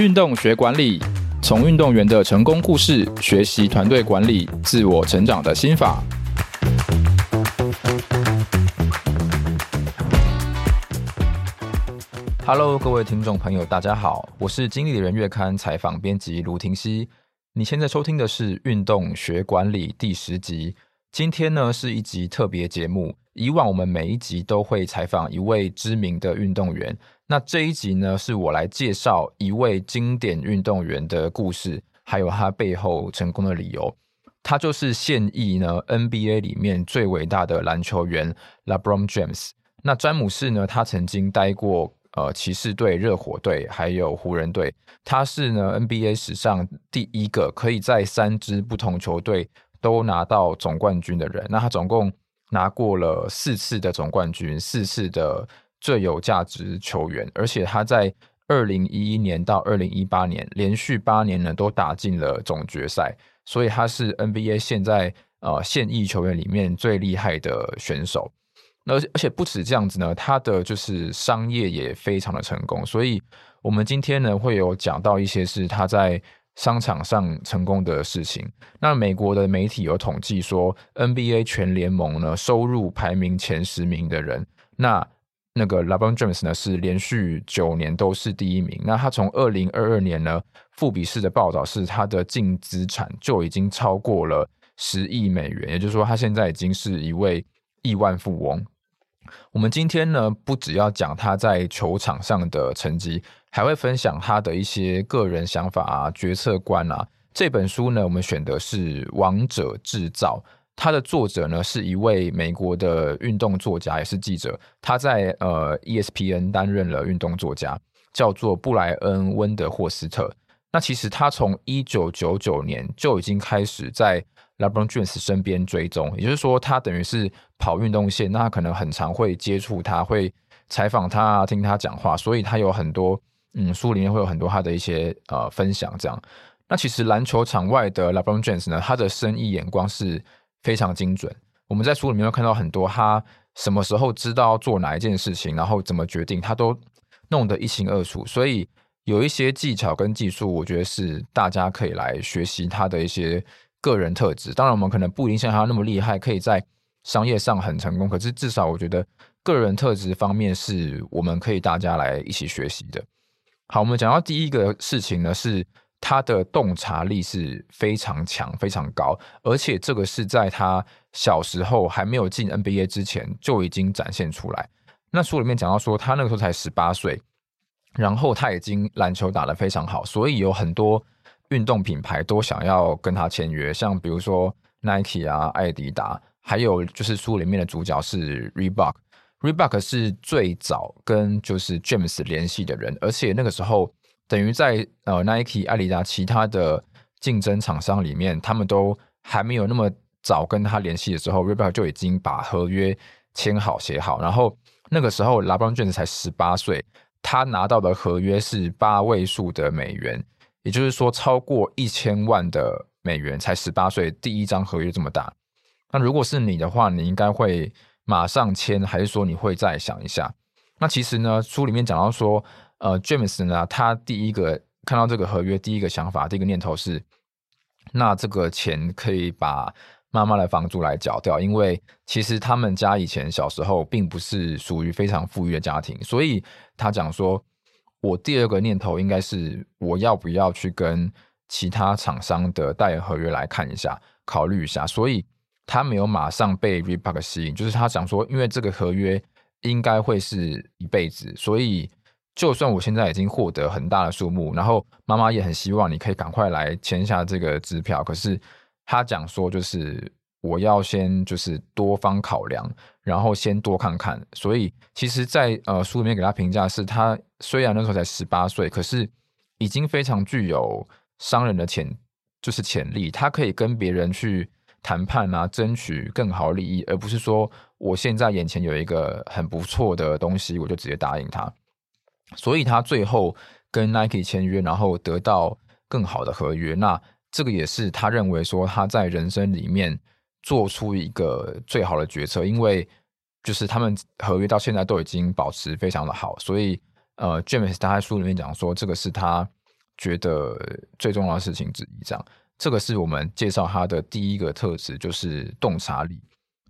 运动学管理，从运动员的成功故事学习团队管理、自我成长的心法。Hello，各位听众朋友，大家好，我是经理人月刊采访编辑卢廷熙。你现在收听的是《运动学管理》第十集。今天呢是一集特别节目。以往我们每一集都会采访一位知名的运动员。那这一集呢，是我来介绍一位经典运动员的故事，还有他背后成功的理由。他就是现役呢 NBA 里面最伟大的篮球员 LeBron James。那詹姆士呢，他曾经待过呃骑士队、热火队，还有湖人队。他是呢 NBA 史上第一个可以在三支不同球队都拿到总冠军的人。那他总共拿过了四次的总冠军，四次的。最有价值球员，而且他在二零一一年到二零一八年连续八年呢都打进了总决赛，所以他是 NBA 现在呃现役球员里面最厉害的选手。而而且不止这样子呢，他的就是商业也非常的成功。所以我们今天呢会有讲到一些是他在商场上成功的事情。那美国的媒体有统计说，NBA 全联盟呢收入排名前十名的人，那那个 LeBron James 呢是连续九年都是第一名。那他从二零二二年呢，富比士的报道是他的净资产就已经超过了十亿美元，也就是说他现在已经是一位亿万富翁。我们今天呢不只要讲他在球场上的成绩，还会分享他的一些个人想法啊、决策观啊。这本书呢，我们选的是《王者制造》。他的作者呢是一位美国的运动作家，也是记者。他在呃 ESPN 担任了运动作家，叫做布莱恩温德霍斯特。那其实他从一九九九年就已经开始在 LeBron James 身边追踪，也就是说，他等于是跑运动线，那他可能很常会接触他，会采访他，听他讲话，所以他有很多嗯书里面会有很多他的一些呃分享。这样，那其实篮球场外的 LeBron James 呢，他的生意眼光是。非常精准。我们在书里面会看到很多，他什么时候知道做哪一件事情，然后怎么决定，他都弄得一清二楚。所以有一些技巧跟技术，我觉得是大家可以来学习他的一些个人特质。当然，我们可能不一定像他那么厉害，可以在商业上很成功。可是至少我觉得个人特质方面是我们可以大家来一起学习的。好，我们讲到第一个事情呢是。他的洞察力是非常强、非常高，而且这个是在他小时候还没有进 NBA 之前就已经展现出来。那书里面讲到说，他那个时候才十八岁，然后他已经篮球打得非常好，所以有很多运动品牌都想要跟他签约，像比如说 Nike 啊、艾迪达，还有就是书里面的主角是 Reebok。Reebok 是最早跟就是 James 联系的人，而且那个时候。等于在呃 Nike、阿迪达其他的竞争厂商里面，他们都还没有那么早跟他联系的时候，Reebok 就已经把合约签好写好。然后那个时候，LeBron James 才十八岁，他拿到的合约是八位数的美元，也就是说超过一千万的美元。才十八岁，第一张合约这么大。那如果是你的话，你应该会马上签，还是说你会再想一下？那其实呢，书里面讲到说。呃，James 呢，他第一个看到这个合约，第一个想法，第一个念头是，那这个钱可以把妈妈的房租来缴掉，因为其实他们家以前小时候并不是属于非常富裕的家庭，所以他讲说，我第二个念头应该是，我要不要去跟其他厂商的代言合约来看一下，考虑一下，所以他没有马上被 Reebok 吸引，就是他想说，因为这个合约应该会是一辈子，所以。就算我现在已经获得很大的数目，然后妈妈也很希望你可以赶快来签下这个支票。可是他讲说，就是我要先就是多方考量，然后先多看看。所以其实在，呃书里面给他评价是，他虽然那时候才十八岁，可是已经非常具有商人的潜就是潜力。他可以跟别人去谈判啊，争取更好利益，而不是说我现在眼前有一个很不错的东西，我就直接答应他。所以他最后跟 Nike 签约，然后得到更好的合约。那这个也是他认为说他在人生里面做出一个最好的决策，因为就是他们合约到现在都已经保持非常的好。所以呃，James 他在书里面讲说，这个是他觉得最重要的事情之一。这样，这个是我们介绍他的第一个特质，就是洞察力。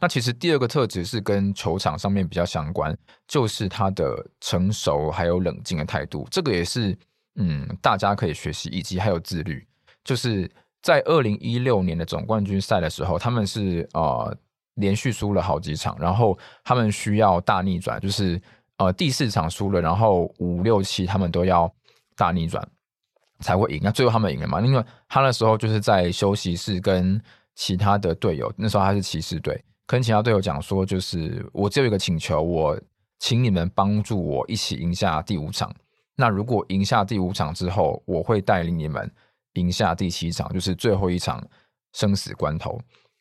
那其实第二个特质是跟球场上面比较相关，就是他的成熟还有冷静的态度。这个也是嗯，大家可以学习，以及还有自律。就是在二零一六年的总冠军赛的时候，他们是呃连续输了好几场，然后他们需要大逆转，就是呃第四场输了，然后五六七他们都要大逆转才会赢。那最后他们赢了嘛？因为他那时候就是在休息室跟其他的队友，那时候他是骑士队。跟其他队友讲说，就是我只有一个请求，我请你们帮助我一起赢下第五场。那如果赢下第五场之后，我会带领你们赢下第七场，就是最后一场生死关头。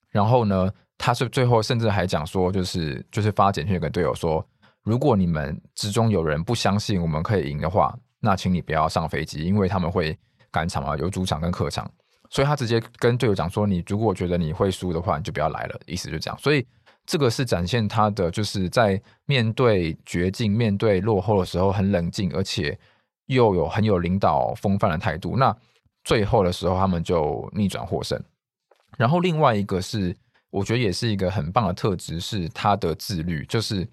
然后呢，他是最后甚至还讲说，就是就是发简讯给队友说，如果你们之中有人不相信我们可以赢的话，那请你不要上飞机，因为他们会赶场啊，有主场跟客场。所以他直接跟队友讲说：“你如果觉得你会输的话，你就不要来了。”意思就这样。所以这个是展现他的就是在面对绝境、面对落后的时候很冷静，而且又有很有领导风范的态度。那最后的时候，他们就逆转获胜。然后另外一个是，我觉得也是一个很棒的特质，是他的自律，就是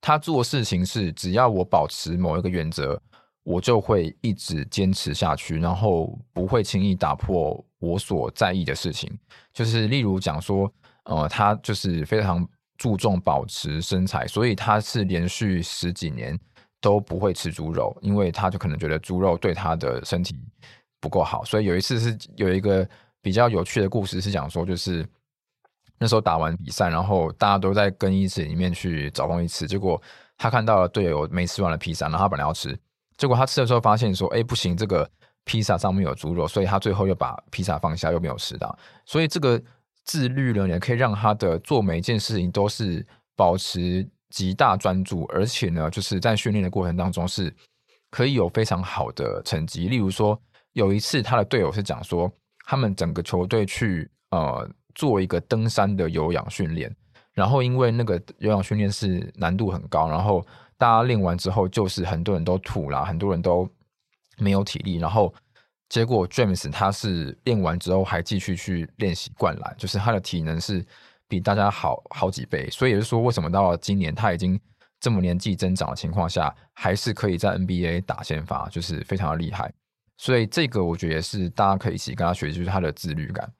他做事情是只要我保持某一个原则。我就会一直坚持下去，然后不会轻易打破我所在意的事情。就是例如讲说，呃，他就是非常注重保持身材，所以他是连续十几年都不会吃猪肉，因为他就可能觉得猪肉对他的身体不够好。所以有一次是有一个比较有趣的故事，是讲说，就是那时候打完比赛，然后大家都在更衣室里面去找东西吃，结果他看到了队友没吃完的披萨，然后他本来要吃。结果他吃的时候发现说：“哎，不行，这个披萨上面有猪肉。”所以他最后又把披萨放下，又没有吃到。所以这个自律呢，也可以让他的做每一件事情都是保持极大专注，而且呢，就是在训练的过程当中是可以有非常好的成绩。例如说，有一次他的队友是讲说，他们整个球队去呃做一个登山的有氧训练，然后因为那个有氧训练是难度很高，然后。大家练完之后，就是很多人都吐了，很多人都没有体力。然后结果，James 他是练完之后还继续去练习灌篮，就是他的体能是比大家好好几倍。所以也就是说，为什么到了今年他已经这么年纪增长的情况下，还是可以在 NBA 打先发，就是非常的厉害。所以这个我觉得也是大家可以一起跟他学，就是他的自律感。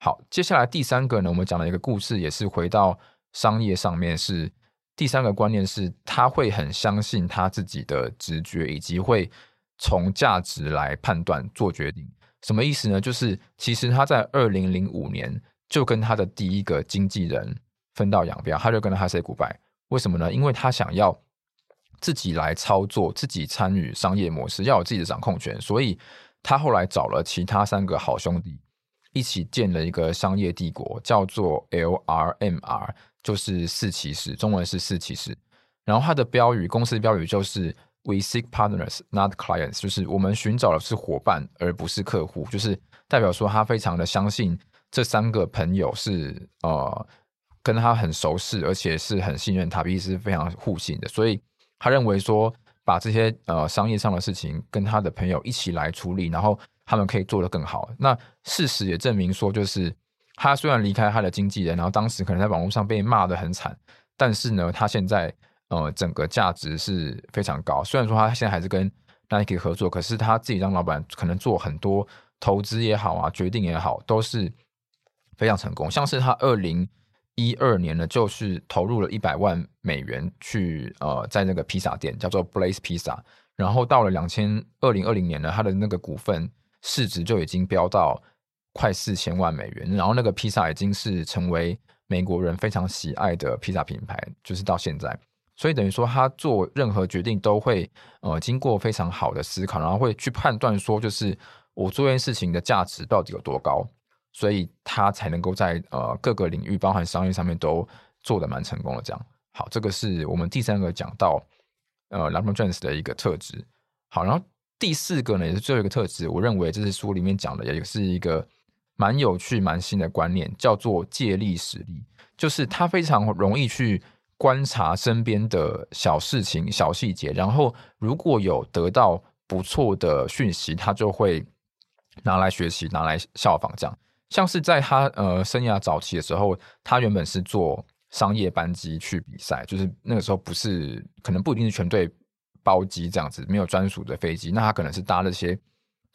好，接下来第三个呢，我们讲了一个故事，也是回到商业上面是。第三个观念是，他会很相信他自己的直觉，以及会从价值来判断做决定。什么意思呢？就是其实他在二零零五年就跟他的第一个经纪人分道扬镳，他就跟他 say goodbye。为什么呢？因为他想要自己来操作，自己参与商业模式，要有自己的掌控权。所以他后来找了其他三个好兄弟，一起建了一个商业帝国，叫做 LRMR。就是四骑士，中文是四骑士。然后它的标语，公司的标语就是 “We seek partners, not clients”，就是我们寻找的是伙伴，而不是客户。就是代表说他非常的相信这三个朋友是呃跟他很熟识，而且是很信任他，彼此是非常互信的。所以他认为说，把这些呃商业上的事情跟他的朋友一起来处理，然后他们可以做得更好。那事实也证明说，就是。他虽然离开他的经纪人，然后当时可能在网络上被骂得很惨，但是呢，他现在呃整个价值是非常高。虽然说他现在还是跟 Nike 合作，可是他自己当老板，可能做很多投资也好啊，决定也好，都是非常成功。像是他二零一二年呢，就是投入了一百万美元去呃在那个披萨店叫做 Blaze Pizza，然后到了两千二零二零年呢，他的那个股份市值就已经飙到。快四千万美元，然后那个披萨已经是成为美国人非常喜爱的披萨品牌，就是到现在，所以等于说他做任何决定都会呃经过非常好的思考，然后会去判断说，就是我做这件事情的价值到底有多高，所以他才能够在呃各个领域，包含商业上面都做得蛮成功的。这样，好，这个是我们第三个讲到呃 LeBron James 的一个特质。好，然后第四个呢，也是最后一个特质，我认为这是书里面讲的，也是一个。蛮有趣、蛮新的观念，叫做借力使力，就是他非常容易去观察身边的小事情、小细节，然后如果有得到不错的讯息，他就会拿来学习，拿来效仿。这样，像是在他呃生涯早期的时候，他原本是做商业班机去比赛，就是那个时候不是可能不一定是全队包机这样子，没有专属的飞机，那他可能是搭了些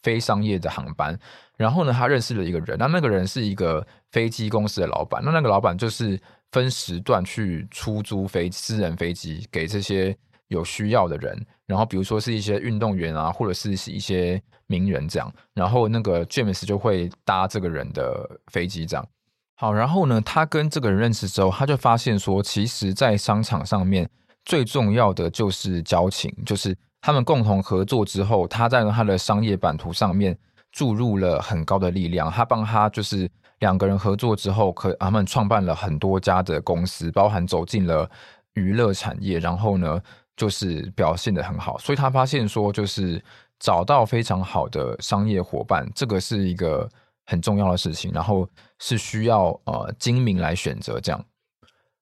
非商业的航班。然后呢，他认识了一个人，那那个人是一个飞机公司的老板，那那个老板就是分时段去出租飞私人飞机给这些有需要的人，然后比如说是一些运动员啊，或者是一些名人这样，然后那个 James 就会搭这个人的飞机这样。好，然后呢，他跟这个人认识之后，他就发现说，其实，在商场上面最重要的就是交情，就是他们共同合作之后，他在他的商业版图上面。注入了很高的力量，他帮他就是两个人合作之后，可他们创办了很多家的公司，包含走进了娱乐产业，然后呢，就是表现得很好。所以他发现说，就是找到非常好的商业伙伴，这个是一个很重要的事情，然后是需要呃精明来选择这样。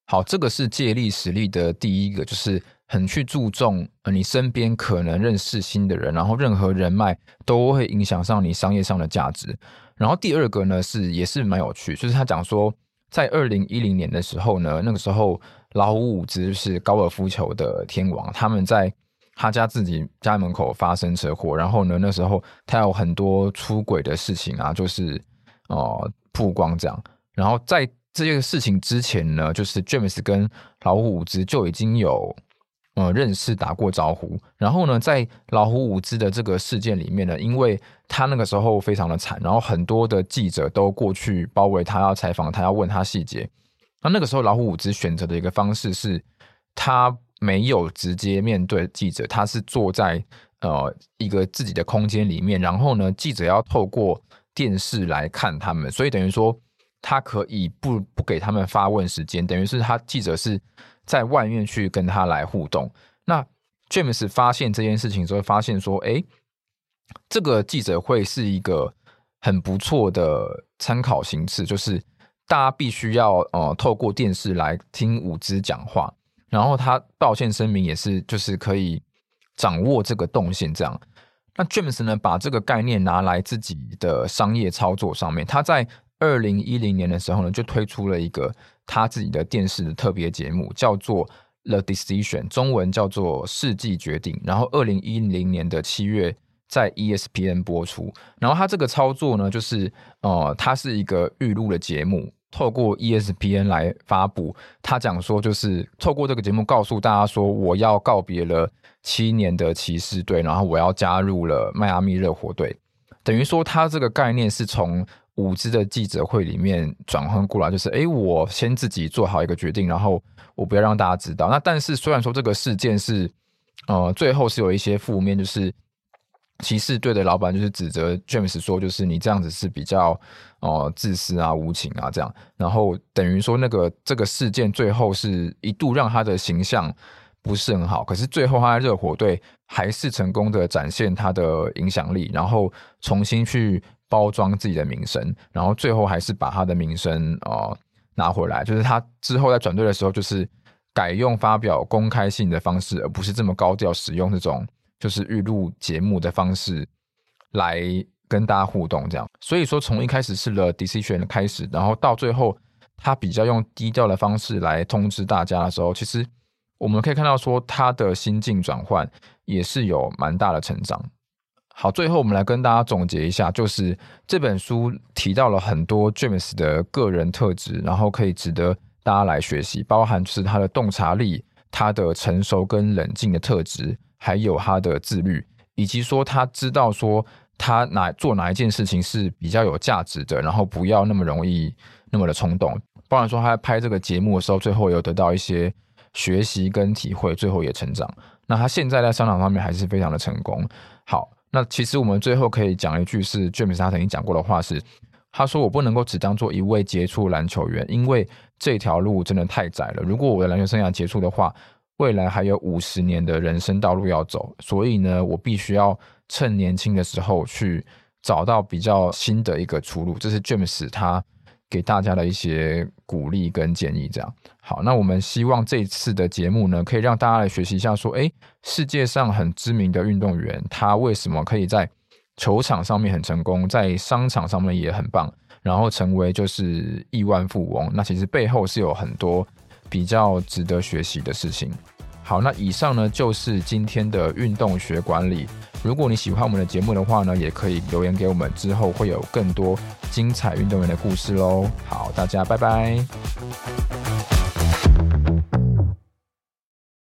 好，这个是借力使力的第一个，就是。很去注重呃，你身边可能认识新的人，然后任何人脉都会影响上你商业上的价值。然后第二个呢是也是蛮有趣，就是他讲说，在二零一零年的时候呢，那个时候老虎伍兹是高尔夫球的天王，他们在他家自己家门口发生车祸，然后呢那时候他有很多出轨的事情啊，就是呃曝光这样。然后在这件事情之前呢，就是 James 跟老虎伍兹就已经有。呃，认识打过招呼，然后呢，在老虎伍兹的这个事件里面呢，因为他那个时候非常的惨，然后很多的记者都过去包围他，要采访他，要问他细节。那那个时候，老虎伍兹选择的一个方式是，他没有直接面对记者，他是坐在呃一个自己的空间里面，然后呢，记者要透过电视来看他们，所以等于说他可以不不给他们发问时间，等于是他记者是。在外面去跟他来互动，那 James 发现这件事情之后，发现说，哎，这个记者会是一个很不错的参考形式，就是大家必须要呃透过电视来听伍兹讲话，然后他道歉声明也是就是可以掌握这个动线这样。那 James 呢，把这个概念拿来自己的商业操作上面，他在二零一零年的时候呢，就推出了一个。他自己的电视的特别节目叫做《The Decision》，中文叫做《世纪决定》。然后，二零一零年的七月在 ESPN 播出。然后，他这个操作呢，就是呃，它是一个预录的节目，透过 ESPN 来发布。他讲说，就是透过这个节目告诉大家说，我要告别了七年的骑士队，然后我要加入了迈阿密热火队。等于说，他这个概念是从。五支的记者会里面转换过来，就是哎，我先自己做好一个决定，然后我不要让大家知道。那但是虽然说这个事件是，呃，最后是有一些负面，就是骑士队的老板就是指责 James 说，就是你这样子是比较呃自私啊、无情啊这样。然后等于说那个这个事件最后是一度让他的形象不是很好，可是最后他在热火队还是成功的展现他的影响力，然后重新去。包装自己的名声，然后最后还是把他的名声啊、拿回来。就是他之后在转队的时候，就是改用发表公开信的方式，而不是这么高调使用这种就是预录节目的方式来跟大家互动。这样，所以说从一开始是 The Decision 的开始，然后到最后他比较用低调的方式来通知大家的时候，其实我们可以看到说他的心境转换也是有蛮大的成长。好，最后我们来跟大家总结一下，就是这本书提到了很多 James 的个人特质，然后可以值得大家来学习，包含是他的洞察力、他的成熟跟冷静的特质，还有他的自律，以及说他知道说他哪做哪一件事情是比较有价值的，然后不要那么容易那么的冲动。包含说他在拍这个节目的时候，最后有得到一些学习跟体会，最后也成长。那他现在在商场方面还是非常的成功。好。那其实我们最后可以讲一句是 James 他曾经讲过的话是，他说我不能够只当做一位杰出篮球员，因为这条路真的太窄了。如果我的篮球生涯结束的话，未来还有五十年的人生道路要走，所以呢，我必须要趁年轻的时候去找到比较新的一个出路。这是 James 他给大家的一些鼓励跟建议。这样好，那我们希望这次的节目呢，可以让大家来学习一下，说，诶，世界上很知名的运动员，他为什么可以在球场上面很成功，在商场上面也很棒，然后成为就是亿万富翁？那其实背后是有很多比较值得学习的事情。好，那以上呢就是今天的运动学管理。如果你喜欢我们的节目的话呢，也可以留言给我们，之后会有更多精彩运动员的故事喽。好，大家拜拜。